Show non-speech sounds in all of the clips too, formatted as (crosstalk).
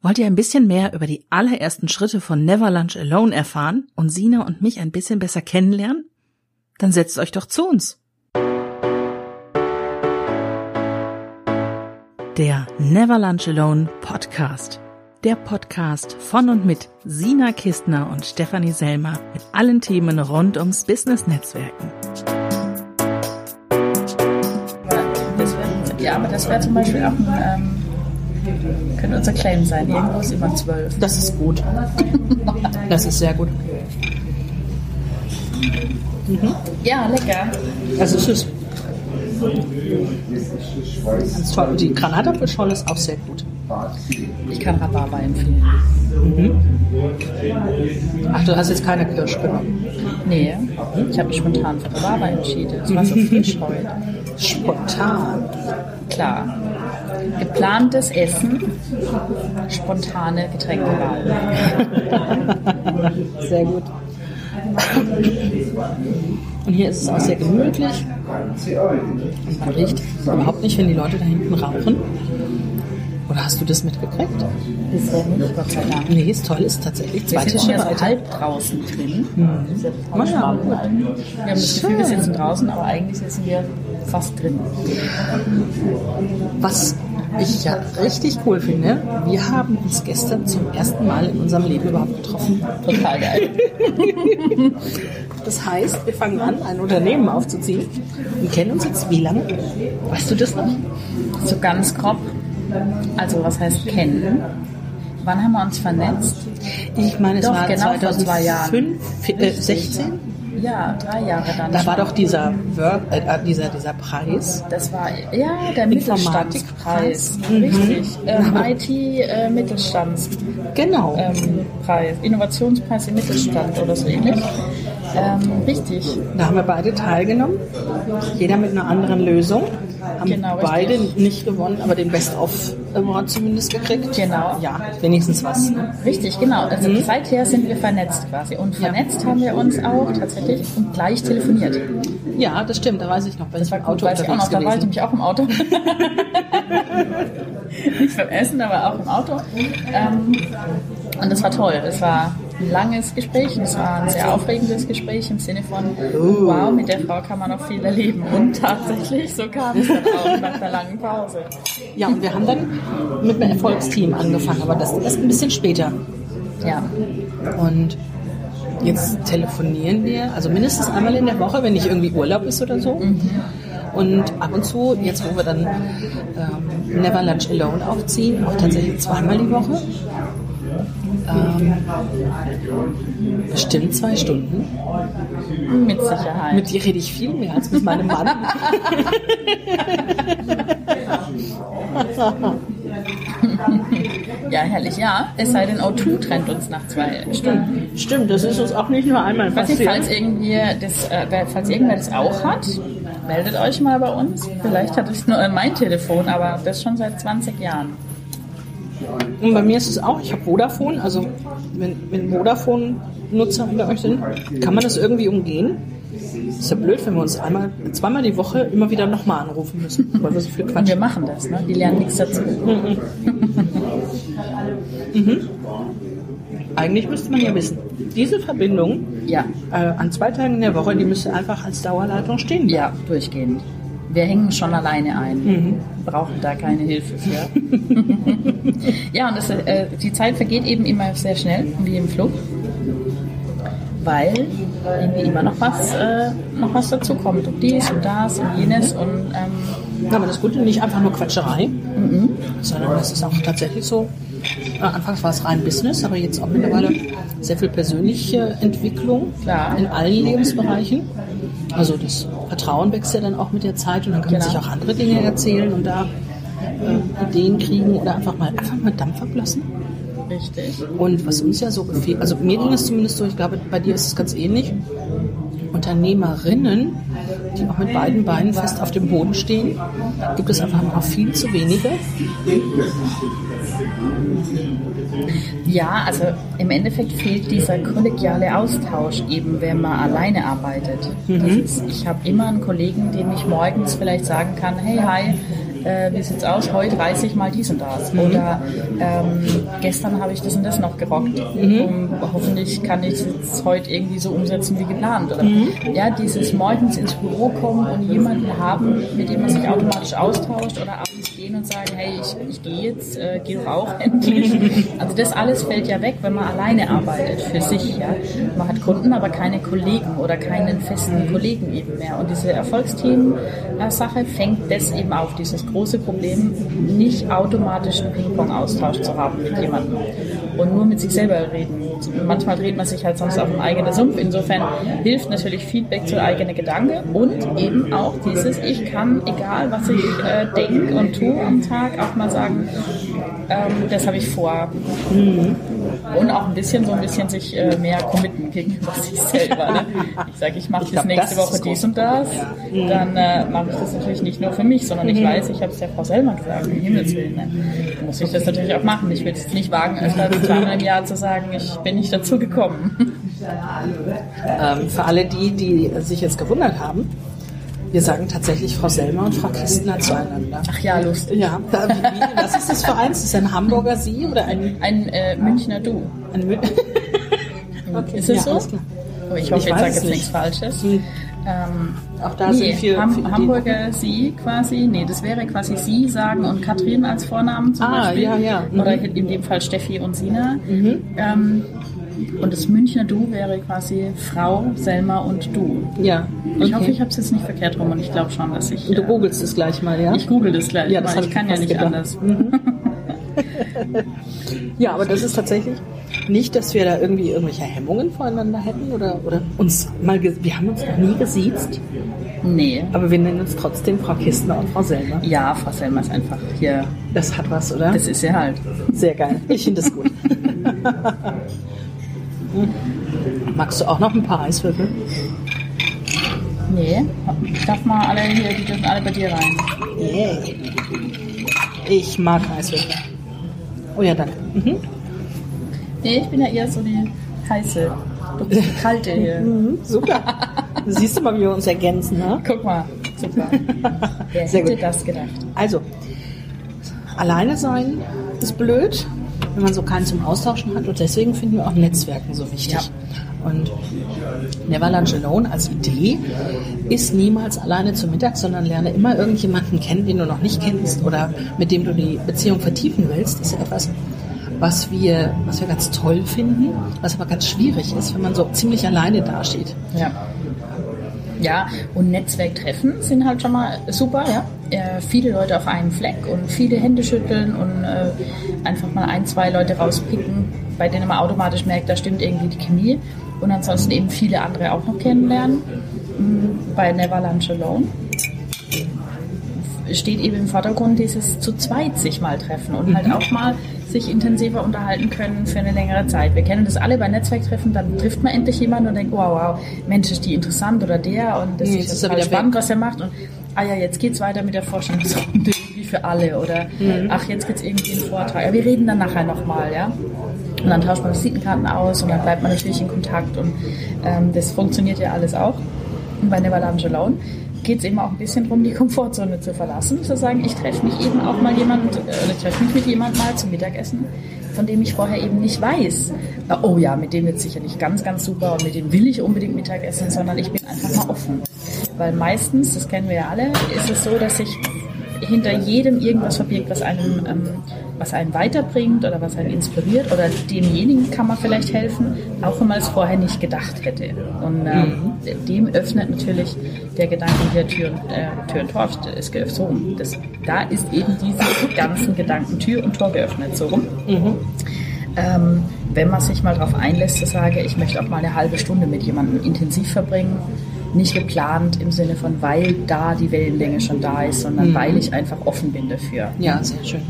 Wollt ihr ein bisschen mehr über die allerersten Schritte von Never Lunch Alone erfahren und Sina und mich ein bisschen besser kennenlernen? Dann setzt euch doch zu uns. Der Never Lunch Alone Podcast. Der Podcast von und mit Sina Kistner und Stefanie Selmer mit allen Themen rund ums Business-Netzwerken. Ja, aber das wäre zum Beispiel auch ein, ähm, könnte unser Claim sein. Irgendwo ist immer zwölf. Das ist gut. Das ist sehr gut. Ja, lecker. Also es ist ganz toll. Und die Granatapfelscholle ist auch sehr gut. Ich kann Rhabarber empfehlen. Ach, du hast jetzt keine Kirsch genommen. Nee, ich habe mich spontan für Rhabarber entschieden. Es war so (laughs) frisch heute. Spontan. Klar. Geplantes Essen, spontane Getränkewahl. (laughs) Sehr gut. Und hier ist es auch sehr gemütlich. Und man riecht überhaupt nicht, wenn die Leute da hinten rauchen. Oder hast du das mitgekriegt? Bisher nicht, Gott sei Dank. Nee, ist toll, ist tatsächlich Wir zwei Tische weiter. halb draußen drin. Das ist ja total Ja, spannend gut. Wir haben das Gefühl, wir sitzen draußen, aber eigentlich sitzen wir fast drin. Was ich ja richtig cool finde, wir haben uns gestern zum ersten Mal in unserem Leben überhaupt getroffen. Total geil. (laughs) Das heißt, wir fangen an, ein Unternehmen aufzuziehen und kennen uns jetzt wie lange? Weißt du das noch? So ganz grob. Also was heißt kennen? Wann haben wir uns vernetzt? Ich meine, es Doch, war genau vor zwei Jahren. 2005, äh, 16. Ja, drei Jahre dann. Da schon. war doch dieser, Work, äh, dieser, dieser Preis. Das war ja der Mittelstandspreis. Mhm. Richtig. Ähm, IT-Mittelstandspreis. Genau. ähm, Preis. Innovationspreis im Mittelstand oder so ähnlich. Ähm, richtig. Da haben wir beide teilgenommen. Jeder mit einer anderen Lösung. Haben Genau, richtig. beide nicht gewonnen, aber den Best-of Award zumindest gekriegt. Genau. Ja, wenigstens was. Richtig, genau. Also Mhm. seither sind wir vernetzt quasi. Und vernetzt haben wir uns auch tatsächlich und gleich telefoniert. Ja, das stimmt, da weiß ich noch, weil ich im Auto Weiß ich auch noch, da war ich nämlich auch im Auto. (laughs) Nicht beim Essen, aber auch im Auto. Ähm, und das war toll. Es war ein langes Gespräch. und Es war ein sehr aufregendes Gespräch im Sinne von, wow, mit der Frau kann man noch viel erleben. Und tatsächlich, so kam es dann auch nach der langen Pause. Ja, und wir haben dann mit einem Erfolgsteam angefangen, aber das erst ein bisschen später. Ja, Und jetzt telefonieren wir, also mindestens einmal in der Woche, wenn nicht irgendwie Urlaub ist oder so. Und ab und zu, jetzt wo wir dann ähm, Never Lunch Alone aufziehen, auch tatsächlich zweimal die Woche. Ähm, bestimmt zwei Stunden. mit Sicherheit. Mit dir rede ich viel mehr als mit meinem Mann. (laughs) ja, herrlich, ja. Es sei denn, O2 trennt uns nach zwei Stunden. Stimmt, das ist uns auch nicht nur einmal nicht, passiert. falls, irgendwie das, äh, falls irgendwer das auch hat, meldet euch mal bei uns. Vielleicht hat es nur mein Telefon, aber das schon seit 20 Jahren. Und bei mir ist es auch, ich habe Vodafone, also wenn, wenn Vodafone-Nutzer unter euch sind, kann man das irgendwie umgehen? Ist ja blöd, wenn wir uns einmal, zweimal die Woche immer wieder nochmal anrufen müssen, (laughs) weil wir so viel Und Quatsch wir machen das, ne? Die lernen nichts dazu. (laughs) Eigentlich müsste man ja wissen, diese Verbindung Ja, äh, an zwei Tagen in der Woche, die müsste einfach als Dauerleitung stehen. ja, durchgehend. Wir hängen schon alleine ein, brauchen da keine Hilfe für. (laughs) ja, und das, äh, die Zeit vergeht eben immer sehr schnell, wie im Flug, weil irgendwie immer noch was, äh, noch was dazu kommt. Und dies und das und jenes und ähm, Ja, aber das Gute nicht einfach nur Quatscherei, sondern das ist auch tatsächlich so. Äh, anfangs war es rein Business, aber jetzt auch mittlerweile sehr viel persönliche Entwicklung Klar. in allen Lebensbereichen. Also das Vertrauen wächst ja dann auch mit der Zeit und dann kann man Genau. sich auch andere Dinge erzählen und da äh, Ideen kriegen oder einfach mal einfach mal Dampf ablassen. richtig. Und was uns ja so gefehlt, also mir ging es zumindest so, ich glaube, bei dir ist es ganz ähnlich. Unternehmerinnen, die auch mit beiden Beinen fest auf dem Boden stehen, gibt es einfach noch viel zu wenige. Ja, also im Endeffekt fehlt dieser kollegiale Austausch eben, wenn man alleine arbeitet. Das ist, ich habe immer einen Kollegen, dem ich morgens vielleicht sagen kann, hey, hi, äh, wie sieht's aus? Heute reise ich mal dies und das. Mhm. Oder ähm, gestern habe ich das und das noch gerockt. Mhm. Und hoffentlich kann ich es jetzt heute irgendwie so umsetzen wie geplant. Oder Mhm. ja, dieses morgens ins Büro kommen und jemanden haben, mit dem man sich automatisch austauscht oder abends gehen und sagen, hey, ich, ich gehe jetzt, äh, geh doch auch (laughs) endlich. Also das alles fällt ja weg, wenn man alleine arbeitet für sich. Ja? Man hat Kunden, aber keine Kollegen oder keinen festen Kollegen eben mehr. Und diese Erfolgsteam-Sache fängt das eben auf, dieses große Problem, nicht automatisch einen Ping-Pong-Austausch zu haben mit jemandem und nur mit sich selber reden. Manchmal dreht man sich halt sonst auf dem eigenen Sumpf. Insofern hilft natürlich Feedback zu eigenen Gedanken und eben auch dieses, ich kann, egal was ich äh, denke und tue am Tag, auch mal sagen, ähm, das habe ich vor. Und auch ein bisschen so ein bisschen sich äh, mehr committen gegenüber (laughs) sich selber. Ne? Ich sage, ich mache bis nächste Woche dies und das. Dann äh, mache ich das natürlich nicht nur für mich, sondern ich weiß, ich habe es der Frau selber gesagt, um Himmels Willen. Ne? Dann muss ich das natürlich auch machen. Ich will es nicht wagen, öfter als zweimal im Jahr zu sagen, ich bin nicht dazu gekommen. Ähm, für alle die, die sich jetzt gewundert haben, wir sagen tatsächlich Frau Selmer und Frau Kistner zueinander. Ach ja, lustig. Ja, da- wie, wie, was ist das für eins? Ist das ein Hamburger Sie oder ein, Ein äh, Münchner Du. ein Mü- (laughs) Okay, Ist es ja, so? Oh, ich hoffe, Ich weiß sage jetzt nicht. nichts Falsches. Hm. Ähm, Auch da nee, sind viel, Ham viel Hamburger Sie quasi, nee, das wäre quasi Sie sagen und Katrin als Vornamen zum Ah, Beispiel. ja, ja. Mhm. Oder in dem Fall Steffi und Sina. Ähm, und das Münchner Du wäre quasi Frau, Selma und Du. Ja, okay. Ich hoffe, ich habe es jetzt nicht verkehrt rum und ich glaube schon, dass ich. Du äh, googelst es gleich mal, ja? ich google das gleich, Ja, das hab ich kann ja nicht gedacht. anders. (laughs) (laughs) Ja, aber das ist tatsächlich nicht, dass wir da irgendwie irgendwelche Hemmungen voreinander hätten oder, oder uns mal, wir haben uns noch nie gesiezt, Nee. aber wir nennen uns trotzdem Frau Kistner und Frau Selmer. Ja, Frau Selma ist einfach hier. Das hat was, oder? Das ist sie halt. Sehr geil. Ich finde das gut. (laughs) Magst du auch noch ein paar Eiswürfel? Nee. Darf mal alle hier, die dürfen alle bei dir rein. Yeah. Ich mag Eiswürfel. Oh ja, danke. Mhm. Nee, ich bin ja eher so die heiße. Du bist die kalte hier. (laughs) Mhm, super. Siehst du mal, wie wir uns ergänzen, ne? Guck mal. Super. (laughs) Wer Sehr hätte gut. das gedacht? Also, alleine sein ist blöd, wenn man so keinen zum Austauschen hat. Und deswegen finden wir auch Netzwerken so wichtig. Ja. Und Never Lunch Alone als Idee ist niemals alleine zum Mittag, sondern lerne immer irgendjemanden kennen, den du noch nicht kennst oder mit dem du die Beziehung vertiefen willst. Das ist ja etwas, was wir, was wir ganz toll finden, was aber ganz schwierig ist, wenn man so ziemlich alleine dasteht. Ja. Ja, und Netzwerktreffen sind halt schon mal super, ja. Äh, viele Leute auf einen Fleck und viele Hände schütteln und äh, einfach mal ein, zwei Leute rauspicken, bei denen man automatisch merkt, da stimmt irgendwie die Chemie. Und ansonsten eben viele andere auch noch kennenlernen. Mm, Bei Never Lunch Alone steht eben im Vordergrund dieses zu zweit sich mal treffen und halt auch mal sich intensiver unterhalten können für eine längere Zeit. Wir kennen das alle bei Netzwerktreffen, dann trifft man endlich jemanden und denkt, wow, wow, Mensch, ist die interessant oder der und das Nee, ist, jetzt ist er total spannend, weg. was er macht und ah ja, jetzt geht's weiter mit der Vorstellungsrunde irgendwie für alle oder Mhm. ach, jetzt gibt's irgendwie einen Vortrag. Ja, wir reden dann nachher nochmal, ja. Und dann tauscht man Visitenkarten aus und dann bleibt man natürlich in Kontakt und ähm, das funktioniert ja alles auch. Und bei Never Lunch Alone geht es eben auch ein bisschen darum, die Komfortzone zu verlassen, zu sagen, ich treffe mich eben auch mal jemand, äh, oder ich treffe mich mit jemandem mal zum Mittagessen, von dem ich vorher eben nicht weiß, oh ja, mit dem wird sicherlich ganz, ganz super und mit dem will ich unbedingt Mittagessen, sondern ich bin einfach mal offen. Weil meistens, das kennen wir ja alle, ist es so, dass sich hinter jedem irgendwas verbirgt, was einem, ähm, was einen weiterbringt oder was einen inspiriert oder demjenigen kann man vielleicht helfen, auch wenn man es vorher nicht gedacht hätte. Und ähm, dem öffnet natürlich der Gedanke hier Tür und, äh, Tür und Tor ist geöffnet. So rum. Das, da ist eben diese ganzen Gedanken Tür und Tor geöffnet. So rum. Ähm, wenn man sich mal darauf einlässt, zu sagen, ich möchte auch mal eine halbe Stunde mit jemandem intensiv verbringen, nicht geplant im Sinne von, weil da die Wellenlänge schon da ist, sondern weil ich einfach offen bin dafür. Ja, sehr schön.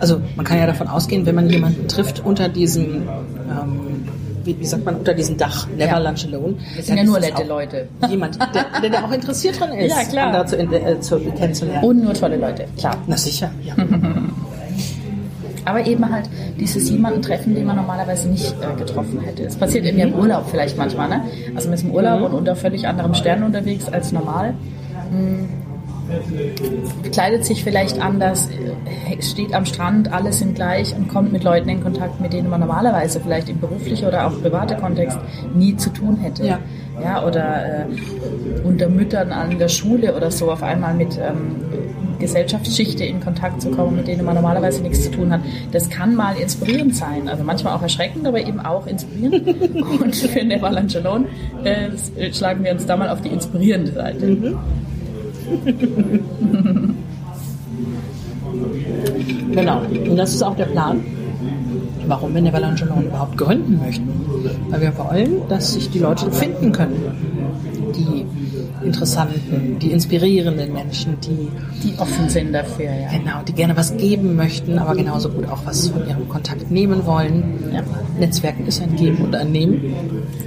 Also man kann ja davon ausgehen, wenn man jemanden trifft unter diesem, ähm, wie, wie sagt man, unter diesem Dach, Never Ja. Lunch Alone. Das sind ja nur nette Leute. Jemand, der, der da auch interessiert dran (laughs) ist, Ja, klar. andere zu, äh, zu, kennenzulernen. Und nur tolle Leute, klar. Na sicher, ja. (laughs) Aber eben halt dieses jemanden treffen, den man normalerweise nicht äh, getroffen hätte. Es passiert eben ja im Urlaub vielleicht manchmal, ne? Also man ist im Urlaub und unter völlig anderem Stern unterwegs als normal. Mm. kleidet sich vielleicht anders, äh, steht am Strand, alle sind gleich und kommt mit Leuten in Kontakt, mit denen man normalerweise vielleicht im beruflichen oder auch privaten Kontext nie zu tun hätte. Ja. Ja, oder äh, unter Müttern an der Schule oder so auf einmal mit ähm, Gesellschaftsschichte in Kontakt zu kommen, mit denen man normalerweise nichts zu tun hat. Das kann mal inspirierend sein, also manchmal auch erschreckend, aber eben auch inspirierend. (laughs) Und für Never Alone äh, schlagen wir uns da mal auf die inspirierende Seite. Mhm. (laughs) Genau. Und das ist auch der Plan, warum wir Neverland Alone überhaupt gründen möchten. Weil wir wollen, dass sich die Leute finden können. Interessanten, die inspirierenden Menschen, die, Die offen sind dafür, ja. genau, die gerne was geben möchten, aber genauso gut auch was von ihrem Kontakt nehmen wollen. Ja. Netzwerken ist ein Geben und ein Nehmen.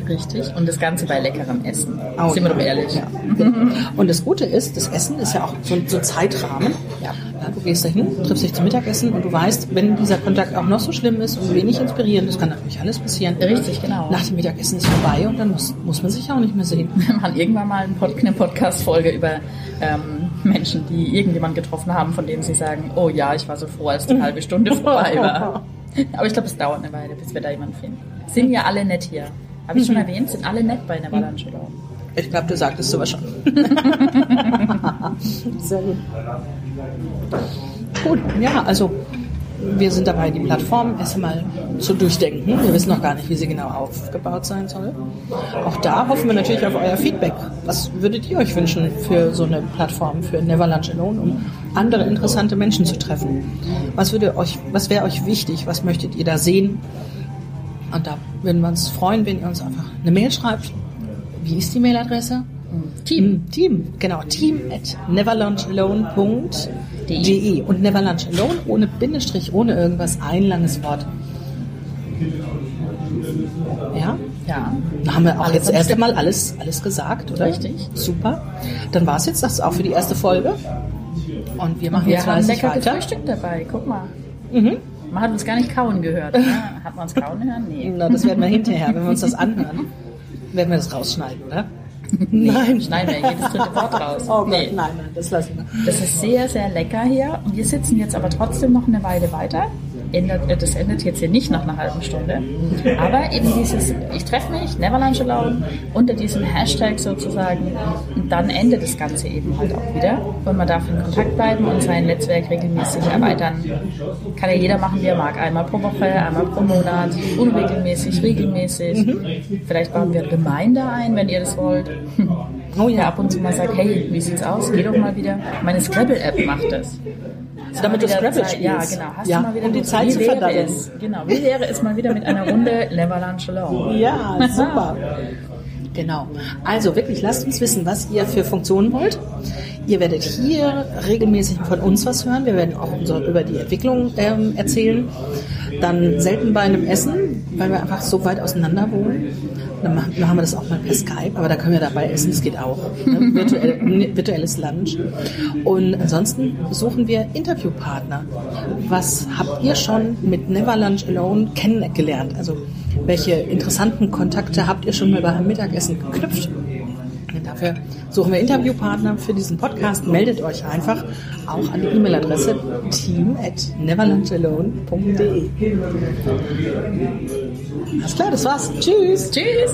Richtig. Und das Ganze bei leckerem Essen. Oh, sind wir doch ehrlich. Ja. Und das Gute ist, das Essen ist ja auch so, so ein Zeitrahmen. Ja. Du gehst dahin, triffst dich zum Mittagessen und du weißt, wenn dieser Kontakt auch noch so schlimm ist und wenig inspirierend, das kann natürlich alles passieren. Richtig, genau. Nach dem Mittagessen ist vorbei und dann muss, muss man sich auch nicht mehr sehen. (laughs) Wir machen irgendwann mal eine Podcast-Folge über ähm, Menschen, die irgendjemand getroffen haben, von dem sie sagen, oh ja, ich war so froh, als die halbe Stunde vorbei war. (laughs) Aber ich glaube, es dauert eine Weile, bis wir da jemanden finden. Sind ja alle nett hier. Habe ich schon erwähnt, sind alle nett bei Neverland Alone. Ich glaube, du sagtest sowas schon. (laughs) Sehr gut. Gut, ja, also wir sind dabei, die Plattform erst einmal zu durchdenken. Wir wissen noch gar nicht, wie sie genau aufgebaut sein soll. Auch da hoffen wir natürlich auf euer Feedback. Was würdet ihr euch wünschen für so eine Plattform, für Never Lunch Alone, um andere interessante Menschen zu treffen? Was was wäre euch wichtig? Was möchtet ihr da sehen? Und da würden wir uns freuen, wenn ihr uns einfach eine Mail schreibt. Wie ist die Mailadresse? Team. Team, genau. Team at neverlunchalone.de und Neverlunch Alone ohne Bindestrich, ohne irgendwas, ein langes Wort. Ja? Ja. Da haben wir auch Alles jetzt erst einmal alles, alles gesagt, oder? Richtig. Super. Dann war es jetzt das auch für die erste Folge. Und wir machen Wir jetzt haben fleißig lecker weiter. gefrühstückt dabei. Guck mal. Mhm. Man hat uns gar nicht kauen gehört. Ne? Hat man uns kauen hören? Nee. (laughs) Na, das werden wir hinterher, wenn wir uns das anhören. (laughs) Werden wir das rausschneiden, oder? (laughs) Nein. Schneiden wir jedes dritte Wort raus. Oh Gott, Nee. nein, nein, das lassen wir. Das ist sehr, sehr lecker hier. Wir sitzen jetzt aber trotzdem noch eine Weile weiter. Endet, äh, das endet jetzt hier nicht nach einer halben Stunde. Aber eben dieses, ich treffe mich, Neverland Alone, unter diesem Hashtag sozusagen. Und dann endet das Ganze eben halt auch wieder. Und man darf in Kontakt bleiben und sein Netzwerk regelmäßig erweitern. Kann ja jeder machen, wie er mag. Einmal pro Woche, einmal pro Monat, unregelmäßig, regelmäßig. Vielleicht bauen wir Reminder ein, wenn ihr das wollt. Oh ja, ab und zu mal sagt, hey, wie sieht's aus? Geh doch mal wieder. Meine Scrabble-App macht das. Also damit du Scrabble Zeit- Ja, spielst. genau. Hast Ja, du mal wieder um die? Zeit zu verdammen. Genau. Wie wäre es mal wieder mit einer Runde Never Lunch Alone? Ja, super. (laughs) Genau. Also wirklich, lasst uns wissen, was ihr für Funktionen wollt. Ihr werdet hier regelmäßig von uns was hören. Wir werden auch unsere, über die Entwicklung ähm, erzählen. Dann selten bei einem Essen, weil wir einfach so weit auseinander wohnen. Dann machen, dann haben wir das auch mal per Skype, aber da können wir dabei essen, das geht auch. Ne? (laughs) Virtuell, virtuelles Lunch. Und ansonsten suchen wir Interviewpartner. Was habt ihr schon mit Never Lunch Alone kennengelernt? Also welche interessanten Kontakte habt ihr schon mal bei einem Mittagessen geknüpft? Dafür suchen wir Interviewpartner für diesen Podcast. Meldet euch einfach auch an die E-Mail-Adresse team at neverlunchalone.de. Alles klar, das war's. Tschüss. Tschüss!